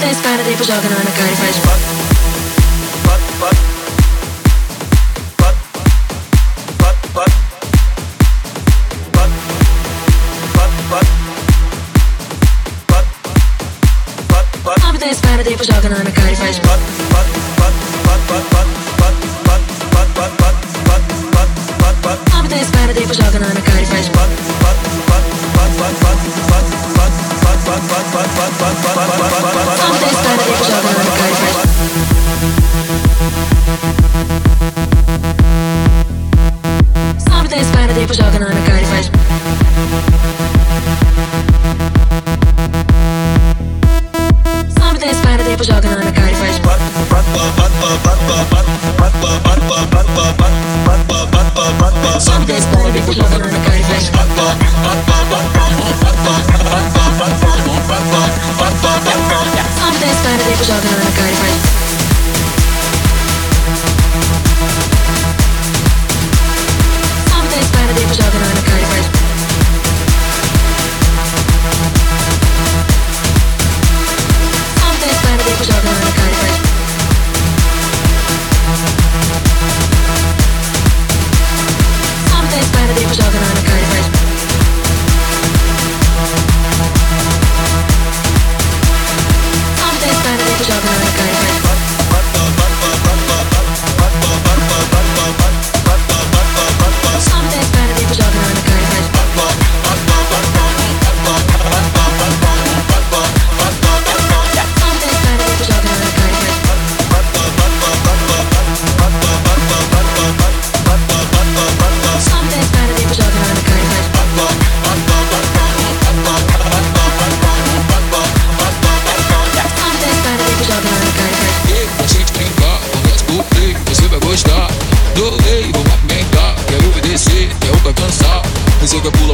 tem espada, depois joga na minha cara e faz pop, pop, pop. Pop, pop, pop. Pop, pop, pop. Pop, pop. Homem tem espada, depois joga na minha cara e faz pop, pop, pop, Something's better than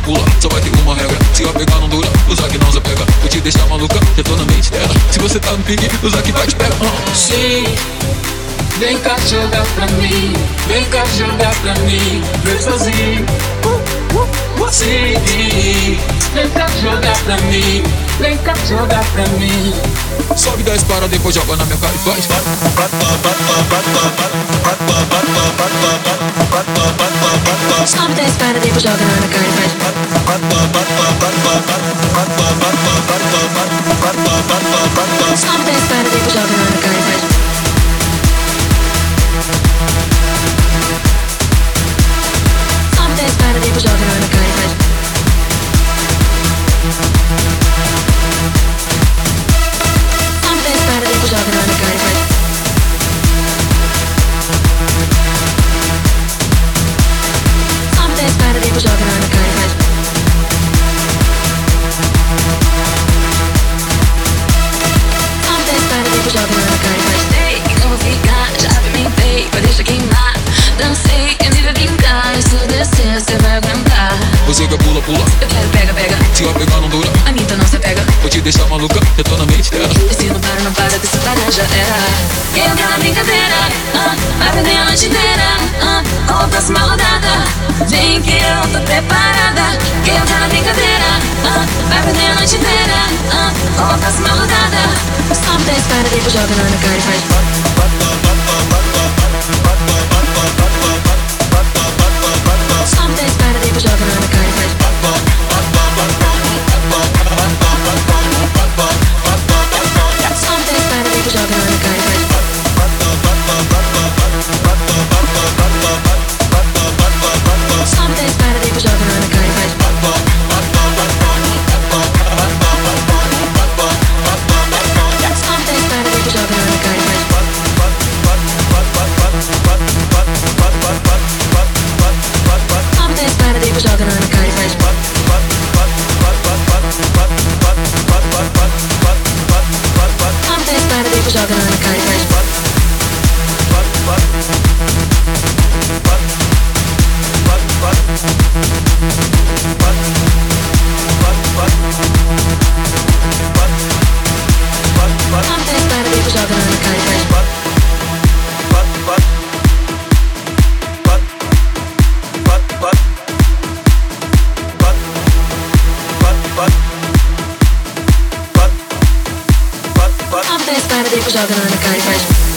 pula, só vai ter uma regra Se eu pegar não dura, o Zack não se pega Vou te deixar maluca, já tô na mente dela Se você tá no pique, o Zack vai te pegar uh. Sim, vem cá jogar pra mim Vem cá jogar pra mim, vem sozinho Sim, vem cá jogar pra mim Vem cá jogar pra mim Sobe dez para depois joga na minha cara e faz Sobe dez para depois joga na minha cara maluca, eu tô na mente dela. Esse não para, não para, que se para, já era. Entra na brincadeira, ah, vai perder a noite inteira. Ah, ou próxima rodada, vem que eu tô preparada. Quem entra na brincadeira, ah, vai perder a noite inteira. Ah, ou próxima rodada. me dá para, depois joga na cara e faz foto. seco, joga na Ana Clara e faz.